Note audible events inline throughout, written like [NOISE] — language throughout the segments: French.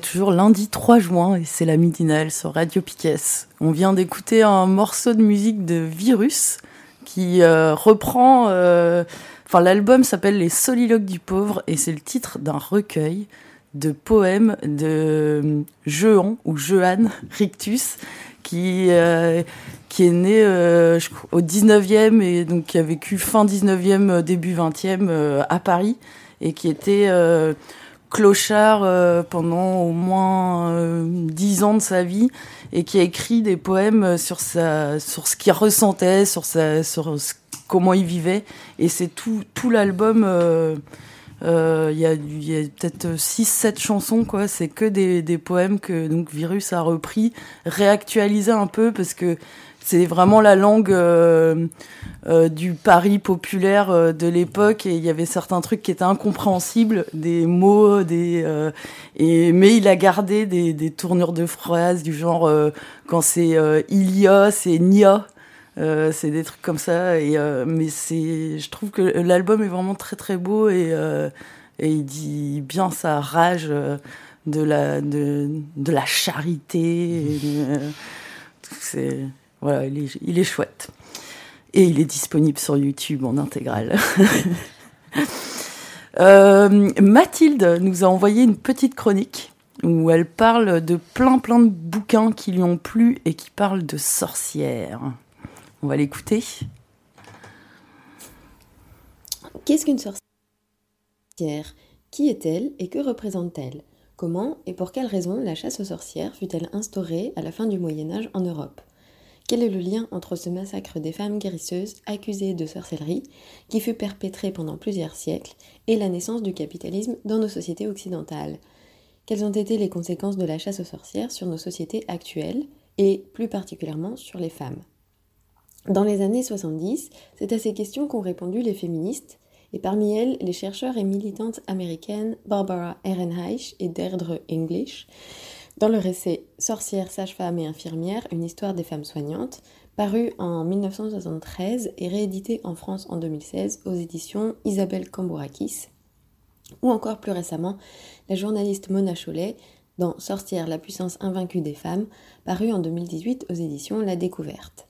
Toujours lundi 3 juin et c'est la midinale sur Radio Piquet. On vient d'écouter un morceau de musique de Virus qui euh, reprend. Euh, enfin, l'album s'appelle Les Soliloques du pauvre et c'est le titre d'un recueil de poèmes de Jehan ou Jehan Rictus qui euh, qui est né au 19e et donc qui a vécu fin 19e début 20e à Paris et qui était clochard euh, pendant au moins euh, dix ans de sa vie et qui a écrit des poèmes sur sa sur ce qu'il ressentait sur sa sur comment il vivait. Et c'est tout tout l'album euh, il y a, y a peut-être 6 7 chansons quoi. C'est que des, des poèmes que donc Virus a repris réactualisé un peu parce que c'est vraiment la langue euh, euh, du Paris populaire euh, de l'époque. Et il y avait certains trucs qui étaient incompréhensibles, des mots, des et mais il a gardé des, des tournures de phrases du genre quand c'est il y a, c'est nia. c'est des trucs comme ça. Et mais c'est je trouve que l'album est vraiment très très beau. Et et il dit bien sa rage de la de, de la charité. C'est voilà, il est, chouette. Et il est disponible sur YouTube en intégrale. [LAUGHS] Euh, Mathilde nous a envoyé une petite chronique où elle parle de plein plein de bouquins qui lui ont plu et qui parlent de sorcières. On va l'écouter. Qu'est-ce qu'une sorcière? Qui est-elle et que représente-t-elle? Comment et pour quelles raisons la chasse aux sorcières fut-elle instaurée à la fin du Moyen Âge en Europe? Quel est le lien entre ce massacre des femmes guérisseuses accusées de sorcellerie, qui fut perpétré pendant plusieurs siècles, et la naissance du capitalisme dans nos sociétés occidentales? Quelles ont été les conséquences de la chasse aux sorcières sur nos sociétés actuelles, et plus particulièrement sur les femmes? Dans les années 70, c'est à ces questions qu'ont répondu les féministes, et parmi elles les chercheurs et militantes américaines Barbara Ehrenreich et Deirdre English, dans le récit Sorcières, sages-femmes et infirmières, une histoire des femmes soignantes, paru en 1973 et réédité en France en 2016 aux éditions Isabelle Cambourakis, ou encore plus récemment la journaliste Mona Chollet dans Sorcières, la puissance invaincue des femmes, paru en 2018 aux éditions La Découverte.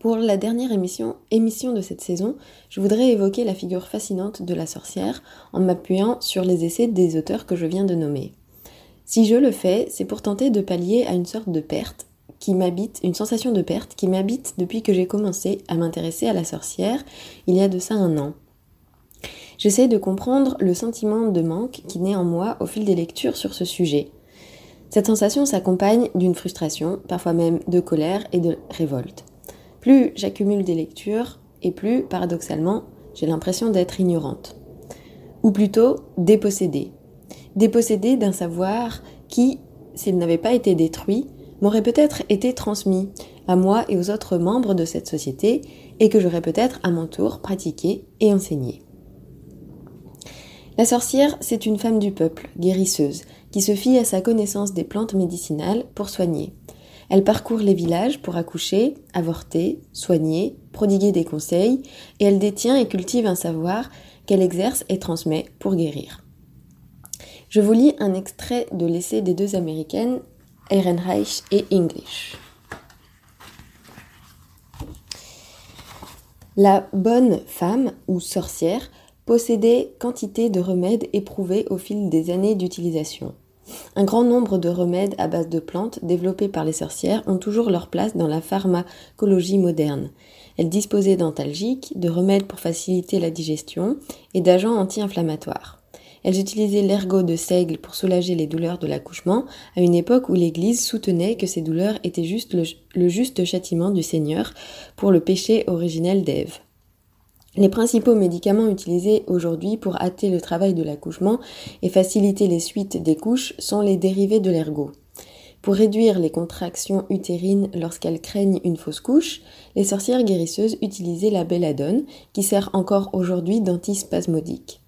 Pour la dernière émission, émission de cette saison, je voudrais évoquer la figure fascinante de la sorcière en m'appuyant sur les essais des auteurs que je viens de nommer. Si je le fais, c'est pour tenter de pallier à une sorte de perte qui m'habite, une sensation de perte qui m'habite depuis que j'ai commencé à m'intéresser à la sorcière il y a de ça un an. J'essaie de comprendre le sentiment de manque qui naît en moi au fil des lectures sur ce sujet. Cette sensation s'accompagne d'une frustration, parfois même de colère et de révolte. Plus j'accumule des lectures, et plus, paradoxalement, j'ai l'impression d'être ignorante. Ou plutôt dépossédée, dépossédé d'un savoir qui, s'il n'avait pas été détruit, m'aurait peut-être été transmis à moi et aux autres membres de cette société et que j'aurais peut-être à mon tour pratiqué et enseigné. La sorcière, c'est une femme du peuple, guérisseuse, qui se fie à sa connaissance des plantes médicinales pour soigner. Elle parcourt les villages pour accoucher, avorter, soigner, prodiguer des conseils, et elle détient et cultive un savoir qu'elle exerce et transmet pour guérir. Je vous lis un extrait de l'essai des deux américaines, Ehrenreich et English. La bonne femme ou sorcière possédait quantité de remèdes éprouvés au fil des années d'utilisation. Un grand nombre de remèdes à base de plantes développés par les sorcières ont toujours leur place dans la pharmacologie moderne. Elles disposaient d'antalgiques, de remèdes pour faciliter la digestion et d'agents anti-inflammatoires. Elles utilisaient l'ergot de seigle pour soulager les douleurs de l'accouchement, à une époque où l'Église soutenait que ces douleurs étaient juste le, le juste châtiment du Seigneur pour le péché originel d'Ève. Les principaux médicaments utilisés aujourd'hui pour hâter le travail de l'accouchement et faciliter les suites des couches sont les dérivés de l'ergot. Pour réduire les contractions utérines lorsqu'elles craignent une fausse couche, les sorcières guérisseuses utilisaient la belladone, qui sert encore aujourd'hui d'antispasmodique.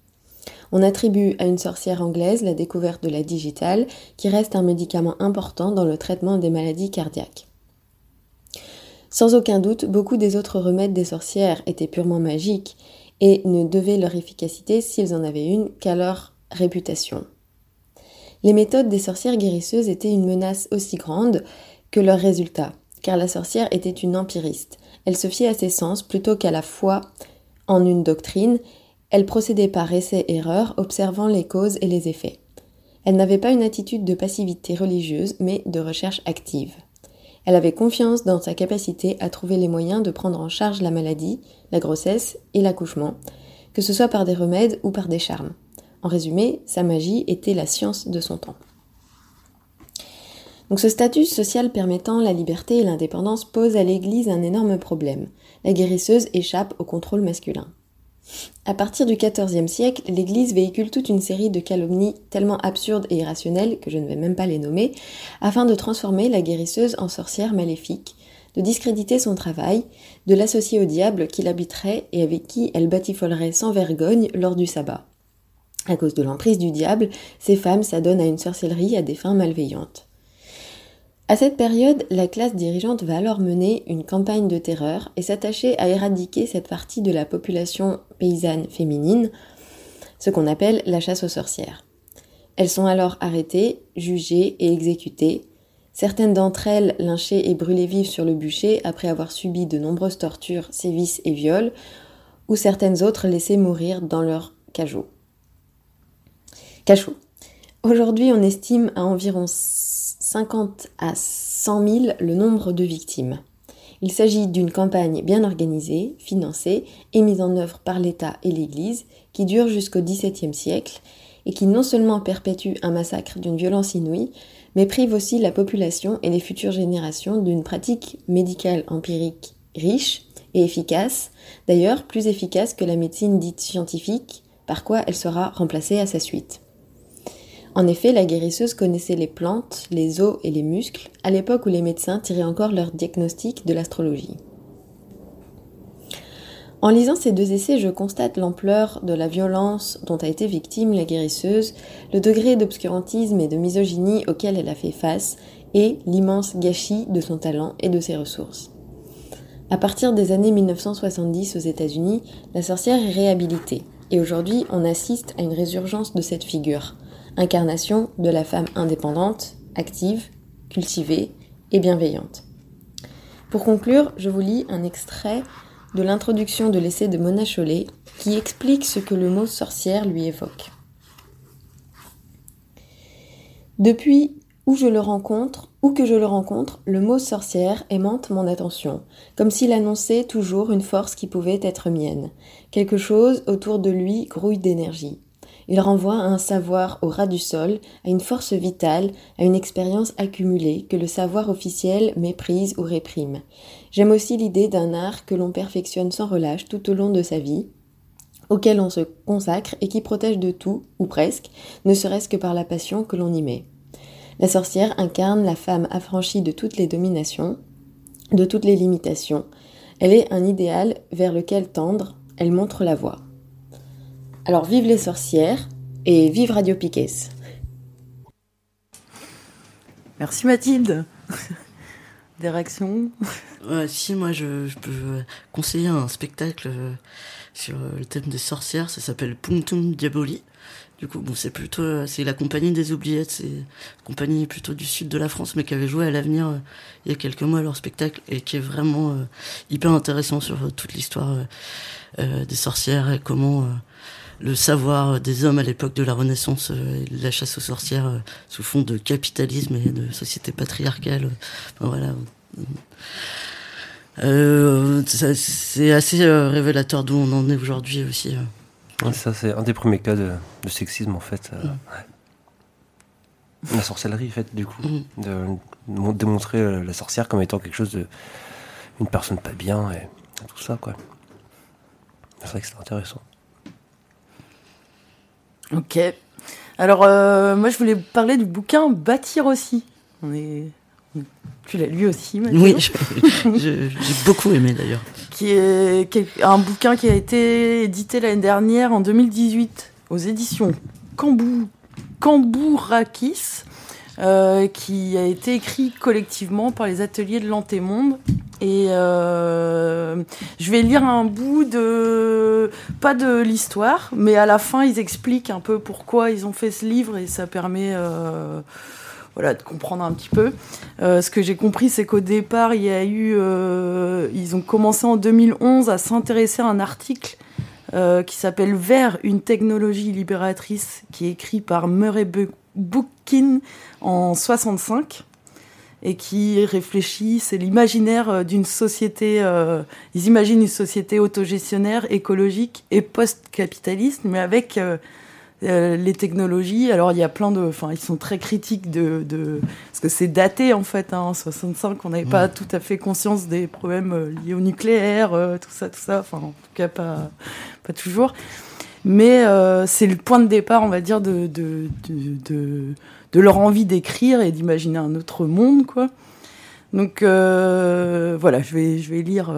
On attribue à une sorcière anglaise la découverte de la digitale, qui reste un médicament important dans le traitement des maladies cardiaques. Sans aucun doute, beaucoup des autres remèdes des sorcières étaient purement magiques et ne devaient leur efficacité, s'ils en avaient une, qu'à leur réputation. Les méthodes des sorcières guérisseuses étaient une menace aussi grande que leurs résultats, car la sorcière était une empiriste. Elle se fiait à ses sens plutôt qu'à la foi en une doctrine, elle procédait par essai-erreur, observant les causes et les effets. Elle n'avait pas une attitude de passivité religieuse, mais de recherche active. Elle avait confiance dans sa capacité à trouver les moyens de prendre en charge la maladie, la grossesse et l'accouchement, que ce soit par des remèdes ou par des charmes. En résumé, sa magie était la science de son temps. Donc ce statut social permettant la liberté et l'indépendance pose à l'Église un énorme problème. La guérisseuse échappe au contrôle masculin. À partir du XIVe siècle, l'Église véhicule toute une série de calomnies tellement absurdes et irrationnelles que je ne vais même pas les nommer, afin de transformer la guérisseuse en sorcière maléfique, de discréditer son travail, de l'associer au diable qui l'habiterait et avec qui elle batifolerait sans vergogne lors du sabbat. À cause de l'emprise du diable, ces femmes s'adonnent à une sorcellerie à des fins malveillantes. À cette période, la classe dirigeante va alors mener une campagne de terreur et s'attacher à éradiquer cette partie de la population paysanne féminine, ce qu'on appelle la chasse aux sorcières. Elles sont alors arrêtées, jugées et exécutées, certaines d'entre elles lynchées et brûlées vives sur le bûcher après avoir subi de nombreuses tortures, sévices et viols, ou certaines autres laissées mourir dans leur cachot. cachot. Aujourd'hui, on estime à environ 50 à 100 000 le nombre de victimes. Il s'agit d'une campagne bien organisée, financée et mise en œuvre par l'État et l'Église qui dure jusqu'au XVIIe siècle et qui non seulement perpétue un massacre d'une violence inouïe, mais prive aussi la population et les futures générations d'une pratique médicale empirique riche et efficace, d'ailleurs plus efficace que la médecine dite scientifique, par quoi elle sera remplacée à sa suite. En effet, la guérisseuse connaissait les plantes, les os et les muscles, à l'époque où les médecins tiraient encore leur diagnostic de l'astrologie. En lisant ces deux essais, je constate l'ampleur de la violence dont a été victime la guérisseuse, le degré d'obscurantisme et de misogynie auquel elle a fait face, et l'immense gâchis de son talent et de ses ressources. À partir des années 1970 aux États-Unis, la sorcière est réhabilitée, et aujourd'hui on assiste à une résurgence de cette figure, incarnation de la femme indépendante, active, cultivée et bienveillante. Pour conclure, je vous lis un extrait de l'introduction de l'essai de Mona Chollet qui explique ce que le mot sorcière lui évoque. Depuis où je le rencontre, où que je le rencontre, le mot sorcière aimante mon attention, comme s'il annonçait toujours une force qui pouvait être mienne. Quelque chose autour de lui grouille d'énergie. Il renvoie à un savoir au ras du sol, à une force vitale, à une expérience accumulée que le savoir officiel méprise ou réprime. J'aime aussi l'idée d'un art que l'on perfectionne sans relâche tout au long de sa vie, auquel on se consacre et qui protège de tout, ou presque, ne serait-ce que par la passion que l'on y met. La sorcière incarne la femme affranchie de toutes les dominations, de toutes les limitations. Elle est un idéal vers lequel tendre, elle montre la voie. Alors vive les sorcières et vive Radio Piquet. Merci Mathilde. [LAUGHS] Des réactions Si, moi je, peux conseiller un spectacle euh, sur le thème des sorcières, ça s'appelle Punctum Diaboli. Du coup, bon, c'est plutôt, euh, c'est la compagnie des oubliettes, c'est une compagnie plutôt du sud de la France, mais qui avait joué à l'avenir euh, il y a quelques mois leur spectacle et qui est vraiment hyper intéressant sur toute l'histoire des sorcières et comment le savoir des hommes à l'époque de la Renaissance, euh, la chasse aux sorcières euh, sous fond de capitalisme et de société patriarcale. voilà. Euh, c'est assez révélateur d'où on en est aujourd'hui aussi. ça, c'est un des premiers cas de, sexisme, en fait. Euh, la sorcellerie, en fait, du coup. Mm. De, démontrer la sorcière comme étant quelque chose de. une personne pas bien et, tout ça, quoi. C'est vrai que c'est intéressant. Ok. Alors, euh, moi, je voulais parler du bouquin Bâtir aussi. On est tu l'as lu aussi, Mathieu? Oui, j'ai beaucoup aimé d'ailleurs. Qui est, un bouquin qui a été édité l'année dernière en 2018 aux éditions Cambou, Cambourakis, euh, qui a été écrit collectivement par les ateliers de l'Antémonde. Et euh, je vais lire un bout de pas de l'histoire, mais à la fin ils expliquent un peu pourquoi ils ont fait ce livre et ça permet euh, voilà, de comprendre un petit peu. Ce que j'ai compris, c'est qu'au départ, il y a eu, ils ont commencé en 2011 à s'intéresser à un article qui s'appelle Vers une technologie libératrice, qui est écrit par Murray Bookkin en 65 et qui réfléchit, c'est l'imaginaire d'une société, ils imaginent une société autogestionnaire, écologique et post-capitaliste, mais avec euh, les technologies. Alors il y a plein de, enfin ils sont très critiques de, de parce que c'est daté en fait. Hein, en 65, on n'avait pas tout à fait conscience des problèmes euh, liés au nucléaire, euh, tout ça, tout ça. Enfin en tout cas pas pas toujours. Mais c'est le point de départ, on va dire, de leur envie d'écrire et d'imaginer un autre monde, quoi. Donc voilà, je vais je vais lire.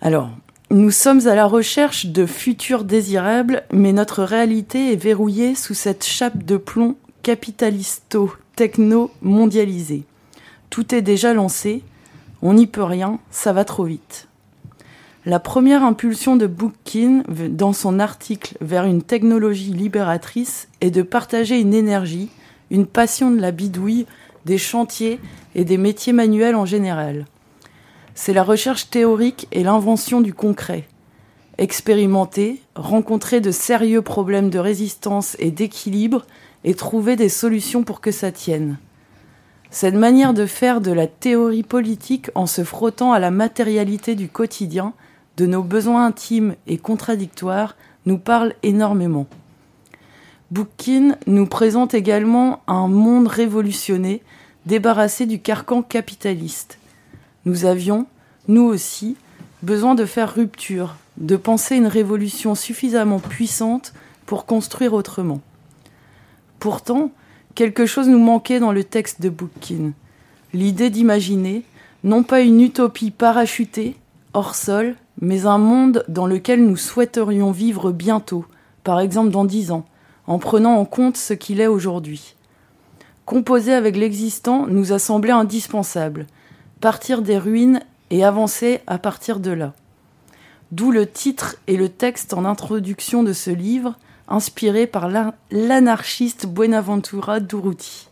Alors, nous sommes à la recherche de futurs désirables, mais notre réalité est verrouillée sous cette chape de plomb capitalisto-techno-mondialisée. Tout est déjà lancé, on n'y peut rien, ça va trop vite. La première impulsion de Bookkin dans son article vers une technologie libératrice est de partager une énergie, une passion de la bidouille, des chantiers et des métiers manuels en général c'est la recherche théorique et l'invention du concret. Expérimenter, rencontrer de sérieux problèmes de résistance et d'équilibre et trouver des solutions pour que ça tienne. Cette manière de faire de la théorie politique en se frottant à la matérialité du quotidien, de nos besoins intimes et contradictoires, nous parle énormément. Boukkin nous présente également un monde révolutionné, débarrassé du carcan capitaliste nous avions, nous aussi, besoin de faire rupture, de penser une révolution suffisamment puissante pour construire autrement. Pourtant, quelque chose nous manquait dans le texte de Bookkin. L'idée d'imaginer, non pas une utopie parachutée, hors sol, mais un monde dans lequel nous souhaiterions vivre bientôt, par exemple dans dix ans, en prenant en compte ce qu'il est aujourd'hui. Composer avec l'existant nous a semblé indispensable, partir des ruines et avancer à partir de là. D'où le titre et le texte en introduction de ce livre, inspiré par l'anarchiste Buenaventura Durruti.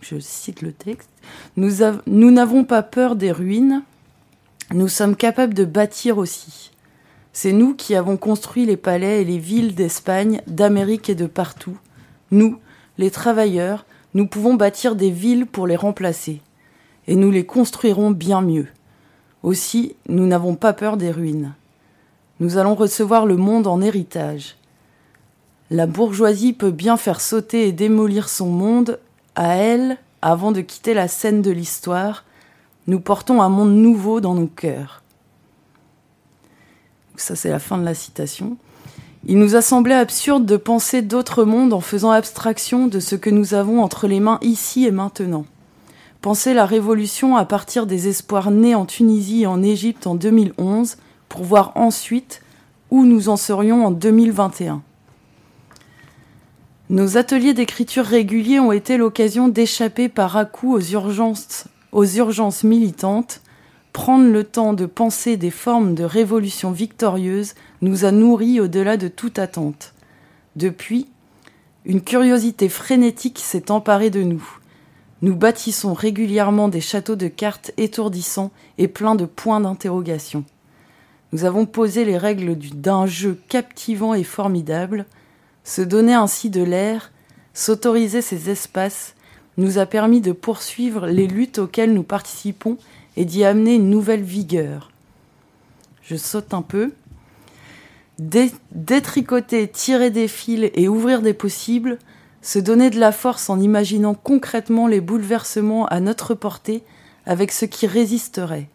Je cite le texte. Nous n'avons pas peur des ruines, nous sommes capables de bâtir aussi. C'est nous qui avons construit les palais et les villes d'Espagne, d'Amérique et de partout. Nous, les travailleurs, nous pouvons bâtir des villes pour les remplacer et nous les construirons bien mieux. Aussi, nous n'avons pas peur des ruines. Nous allons recevoir le monde en héritage. La bourgeoisie peut bien faire sauter et démolir son monde à elle avant de quitter la scène de l'histoire. Nous portons un monde nouveau dans nos cœurs. Ça, c'est la fin de la citation. Il nous a semblé absurde de penser d'autres mondes en faisant abstraction de ce que nous avons entre les mains ici et maintenant. Penser la révolution à partir des espoirs nés en Tunisie et en Égypte en 2011 pour voir ensuite où nous en serions en 2021. Nos ateliers d'écriture réguliers ont été l'occasion d'échapper par à-coup aux urgences, aux urgences militantes. Prendre le temps de penser des formes de révolution victorieuse nous a nourris au-delà de toute attente. Depuis, une curiosité frénétique s'est emparée de nous. Nous bâtissons régulièrement des châteaux de cartes étourdissants et pleins de points d'interrogation. Nous avons posé les règles d'un jeu captivant et formidable. Se donner ainsi de l'air, s'autoriser ces espaces, nous a permis de poursuivre les luttes auxquelles nous participons et d'y amener une nouvelle vigueur. Je saute un peu. détricoter, tirer des fils et ouvrir des possibles, se donner de la force en imaginant concrètement les bouleversements à notre portée avec ce qui résisterait.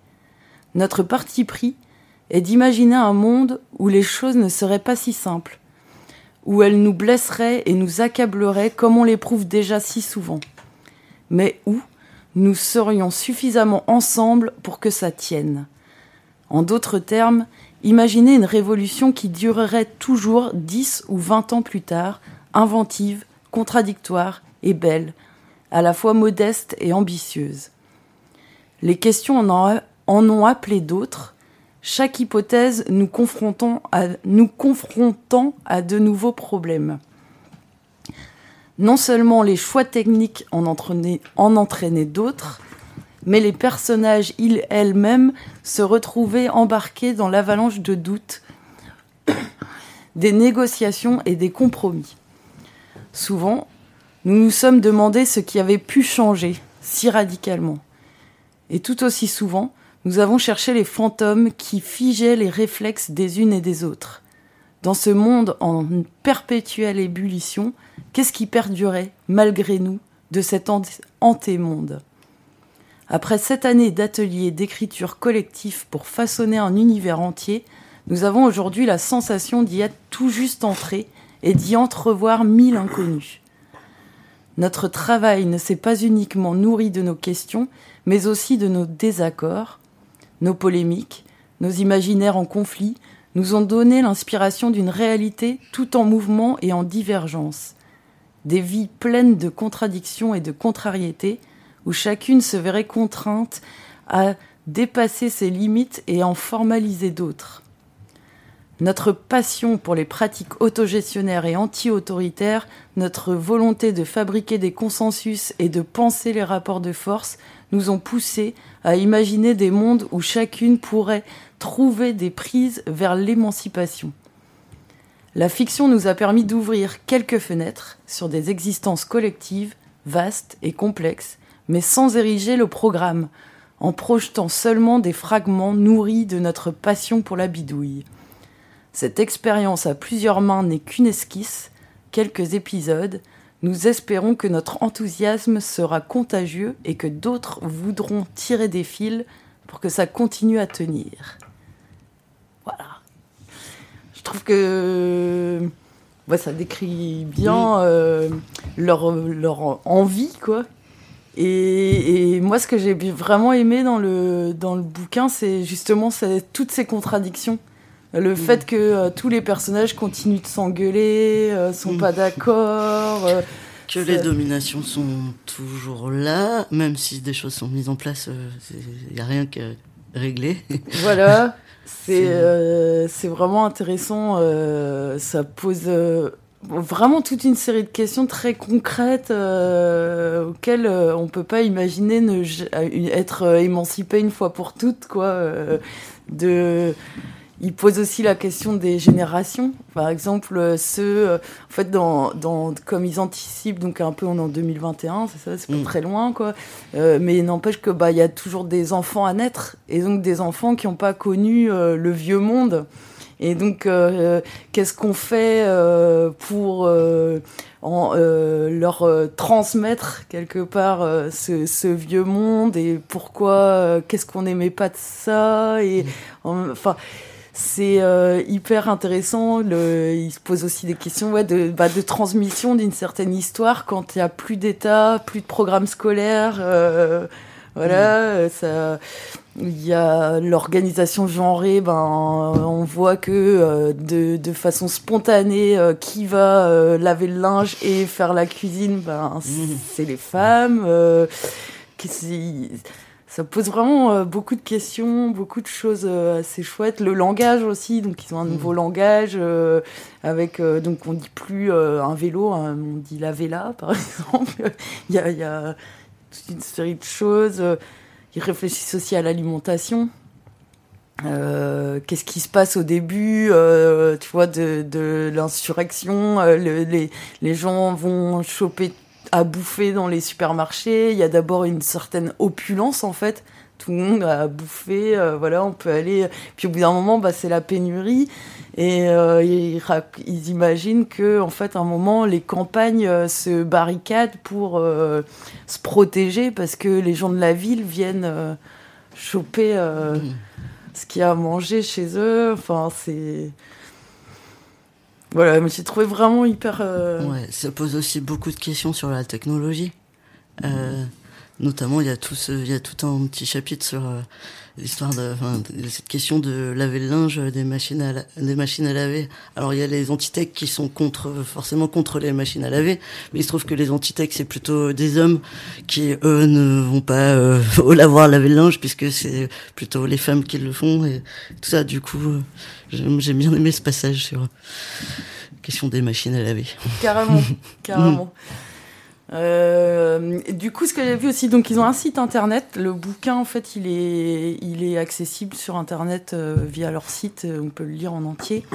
Notre parti pris est d'imaginer un monde où les choses ne seraient pas si simples, où elles nous blesseraient et nous accableraient comme on l'éprouve déjà si souvent, mais où nous serions suffisamment ensemble pour que ça tienne. En d'autres termes, imaginez une révolution qui durerait toujours dix ou vingt ans plus tard, inventive, contradictoire et belle, à la fois modeste et ambitieuse. Les questions en, ont appelé d'autres, chaque hypothèse nous confrontant à, nous confrontant à de nouveaux problèmes. Non seulement les choix techniques en entraînaient, en entraînaient d'autres, mais les personnages, ils elles-mêmes, se retrouvaient embarqués dans l'avalanche de doutes, [COUGHS] des négociations et des compromis. Souvent, nous nous sommes demandé ce qui avait pu changer si radicalement. Et tout aussi souvent, nous avons cherché les fantômes qui figeaient les réflexes des unes et des autres. Dans ce monde en perpétuelle ébullition, qu'est-ce qui perdurait, malgré nous, de cet antémonde? Après sept années d'ateliers d'écriture collectif pour façonner un univers entier, nous avons aujourd'hui la sensation d'y être tout juste entrés et d'y entrevoir mille inconnus. Notre travail ne s'est pas uniquement nourri de nos questions, mais aussi de nos désaccords, nos polémiques, nos imaginaires en conflit, nous ont donné l'inspiration d'une réalité tout en mouvement et en divergence. Des vies pleines de contradictions et de contrariétés, où chacune se verrait contrainte à dépasser ses limites et en formaliser d'autres. Notre passion pour les pratiques autogestionnaires et anti-autoritaires, notre volonté de fabriquer des consensus et de penser les rapports de force nous ont poussés à imaginer des mondes où chacune pourrait trouver des prises vers l'émancipation. La fiction nous a permis d'ouvrir quelques fenêtres sur des existences collectives, vastes et complexes, mais sans ériger le programme, en projetant seulement des fragments nourris de notre passion pour la bidouille. Cette expérience à plusieurs mains n'est qu'une esquisse, quelques épisodes. Nous espérons que notre enthousiasme sera contagieux et que d'autres voudront tirer des fils pour que ça continue à tenir. Voilà. Je trouve que ça décrit bien euh, leur, leur envie, quoi. Et, moi, ce que j'ai vraiment aimé dans le, dans le bouquin, c'est justement toutes ces contradictions. Le mm. fait que euh, tous les personnages continuent de s'engueuler, euh, sont pas mm. d'accord. Euh, que les dominations sont toujours là, même si des choses sont mises en place, il n'y a rien qu'à régler. Voilà, [LAUGHS] c'est c'est vraiment intéressant. ça pose vraiment toute une série de questions très concrètes auxquelles on peut pas imaginer ne, être émancipé une fois pour toutes, quoi. de il pose aussi la question des générations. Par exemple, euh, ceux, euh, en fait, dans, dans, comme ils anticipent, donc un peu on est en 2021, c'est ça, c'est pas mm. très loin, quoi. Euh, mais il n'empêche que bah il y a toujours des enfants à naître et donc des enfants qui n'ont pas connu le vieux monde. Et donc, qu'est-ce qu'on fait pour en, leur transmettre quelque part ce, ce, vieux monde et pourquoi Qu'est-ce qu'on n'aimait pas de ça Et mm. enfin. C'est euh, hyper intéressant. Le, il se pose aussi des questions ouais, de, bah, de transmission d'une certaine histoire quand il n'y a plus d'État, plus de programme scolaire. Euh, voilà, mm. ça. Il y a l'organisation genrée, ben, on voit que euh, de, de, façon spontanée, qui va laver le linge et faire la cuisine, ben, mm. c'est les femmes. Ça pose vraiment euh, beaucoup de questions, beaucoup de choses euh, assez chouettes. Le langage aussi, donc ils ont un mmh. nouveau langage euh, avec donc on dit plus un vélo, hein, on dit la véla [LAUGHS] par exemple. il, y a, il y a toute une série de choses. Ils réfléchissent aussi à l'alimentation. qu'est-ce qui se passe au début, tu vois, de, de l'insurrection. les, les gens vont choper à bouffer dans les supermarchés. Il y a d'abord une certaine opulence en fait tout le monde a bouffé, euh, voilà, on peut aller. Puis au bout d'un moment, bah, c'est la pénurie. Et euh, ils, ils, imaginent que, en fait, à un moment, les campagnes euh, se barricadent pour se protéger parce que les gens de la ville viennent choper mmh. ce qu'il y a à manger chez eux. Enfin, c'est. Voilà, me suis trouvé vraiment hyper. Ouais, ça pose aussi beaucoup de questions sur la technologie. Euh, Notamment, il y a tout ce, il y a tout un petit chapitre sur euh, l'histoire de, enfin, cette question de laver le linge des machines à, des machines à laver. Alors, il y a les antithèques qui sont contre, forcément contre les machines à laver, mais il se trouve que les antithèques, c'est plutôt des hommes qui, eux, ne vont pas euh, [LAUGHS] au lavoir laver le linge, puisque c'est plutôt les femmes qui le font, et tout ça. Du coup, euh, j'ai bien aimé ce passage sur question des machines à laver. Carrément, [LAUGHS] carrément. Euh, du coup, ce que j'ai vu aussi, donc ils ont un site internet. Le bouquin, en fait, il est, accessible sur internet euh, via leur site. Euh, on peut le lire en entier.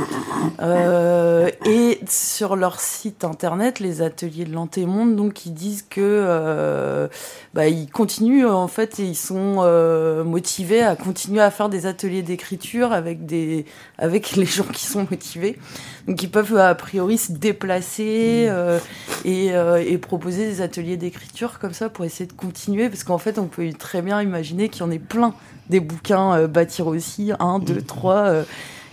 Et sur leur site internet, les ateliers de l'Antémonde, donc ils disent que bah, ils continuent en fait, et ils sont motivés à continuer à faire des ateliers d'écriture avec des, avec les gens qui sont motivés. Donc ils peuvent a priori se déplacer et proposer des ateliers d'écriture comme ça pour essayer de continuer, parce qu'en fait, on peut très bien imaginer qu'il y en ait plein des bouquins euh, bâtir aussi, un, deux, mm. trois. Euh,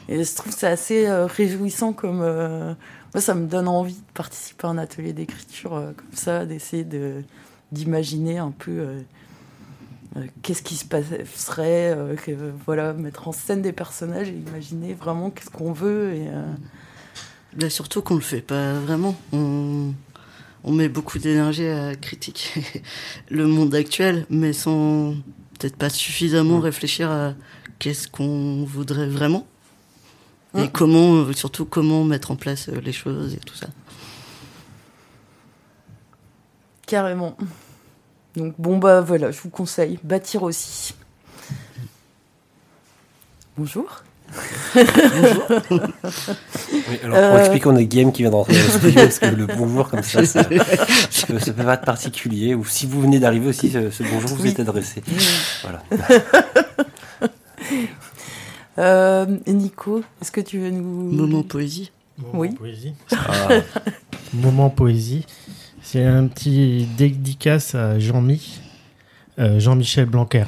et je trouve c'est assez euh, réjouissant comme. moi, ça me donne envie de participer à un atelier d'écriture comme ça, d'essayer de d'imaginer un peu qu'est-ce qui se passerait, voilà, mettre en scène des personnages et imaginer vraiment qu'est-ce qu'on veut. Et, Là, surtout qu'on le fait pas vraiment. On, on met beaucoup d'énergie à critiquer [LAUGHS] le monde actuel, mais sans peut-être pas suffisamment mm. réfléchir à qu'est-ce qu'on voudrait vraiment et mm. comment, surtout comment mettre en place euh, les choses et tout ça. Carrément. Donc bon bah voilà, je vous conseille bâtir aussi. Bonjour. Bonjour. [LAUGHS] Oui, alors pour euh... expliquer, on a Guillaume qui vient d'entrer dans le [LAUGHS] studio, parce que le bonjour comme ça, ça, ça, peut pas être particulier. Ou si vous venez d'arriver aussi, ce, ce, bonjour vous est adressé. Voilà. [LAUGHS] Euh, Nico, est-ce que tu veux nous... Moment poésie Moment oui. Poésie. Ah. Moment poésie. C'est un petit dédicace à Jean-Mi, euh, Jean-Michel Blanquer.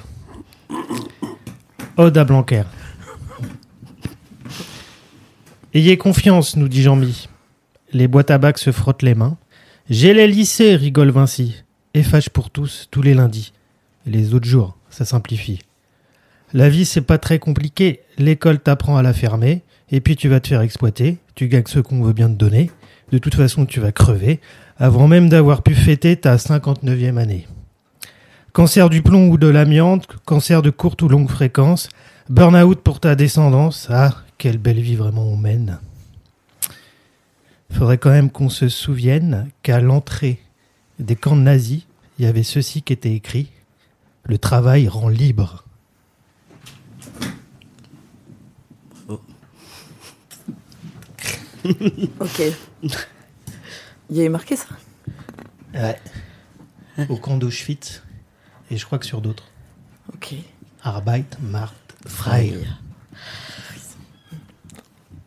Ode à Blanquer. Ayez confiance, nous dit Jean-Mi. Les boîtes à bac se frottent les mains. J'ai les lycées, rigole Vinci. Et fâche pour tous, tous les lundis. Les autres jours, ça simplifie. La vie, c'est pas très compliqué. L'école t'apprend à la fermer. Et puis tu vas te faire exploiter. Tu gagnes ce qu'on veut bien te donner. De toute façon, tu vas crever. Avant même d'avoir pu fêter ta 59e année. Cancer du plomb ou de l'amiante, cancer de courte ou longue fréquence, burn-out pour ta descendance, ah, quelle belle vie vraiment on mène. Il faudrait quand même qu'on se souvienne qu'à l'entrée des camps nazis, il y avait ceci qui était écrit Le travail rend libre. ok. Il y avait marqué ça? Ouais. Au camp d'Auschwitz et je crois que sur d'autres. Ok. Arbeit macht frei.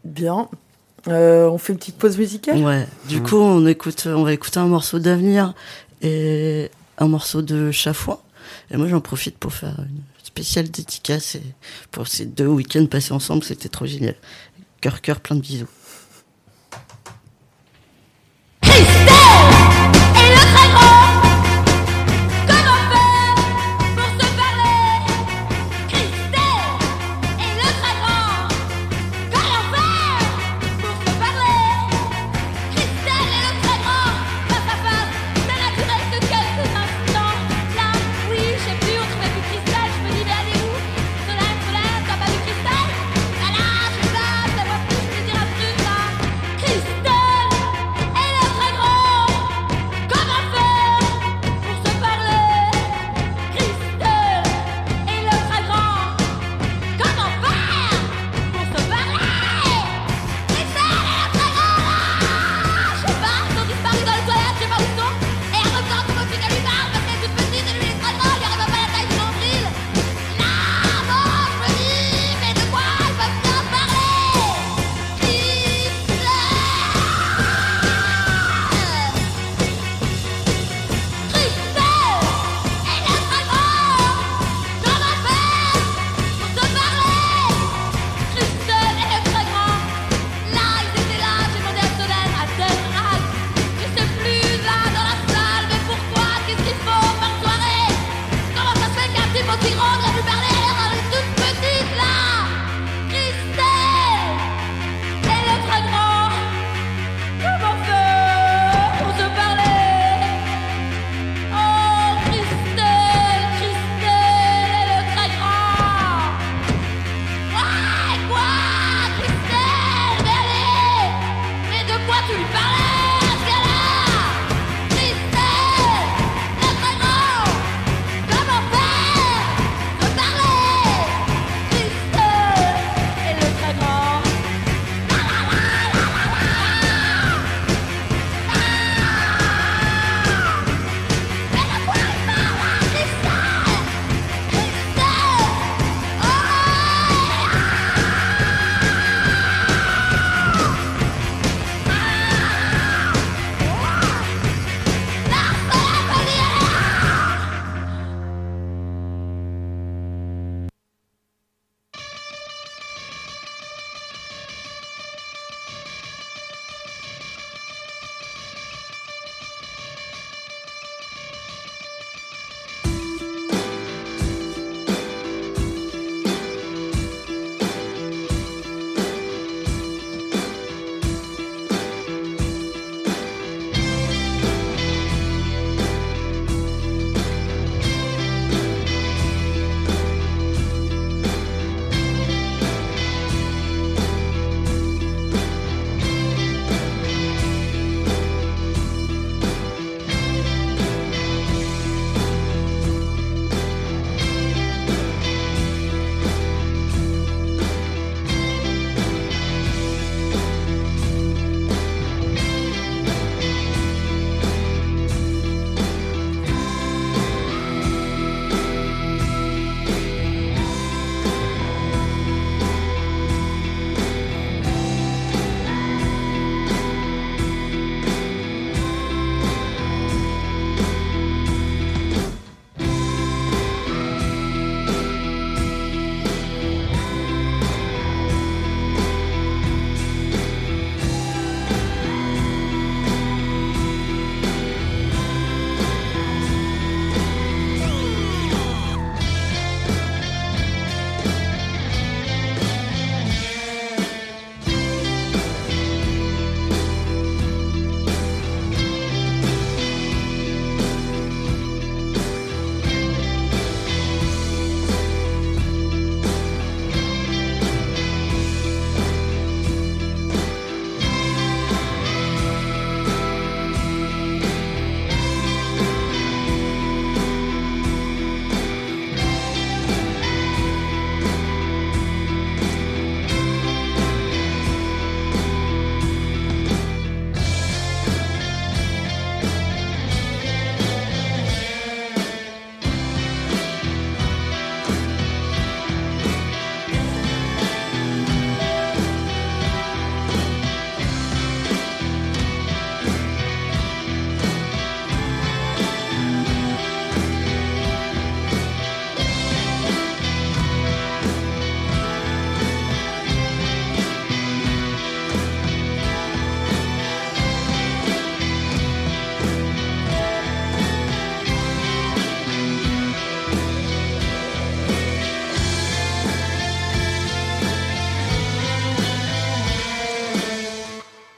Bien. Euh, on fait une petite pause musicale? Ouais. Du coup, on écoute, on va écouter un morceau d'avenir et un morceau de Chafouin. Et moi, j'en profite pour faire une spéciale dédicace et pour ces deux week-ends passés ensemble, c'était trop génial. Cœur, cœur, plein de bisous.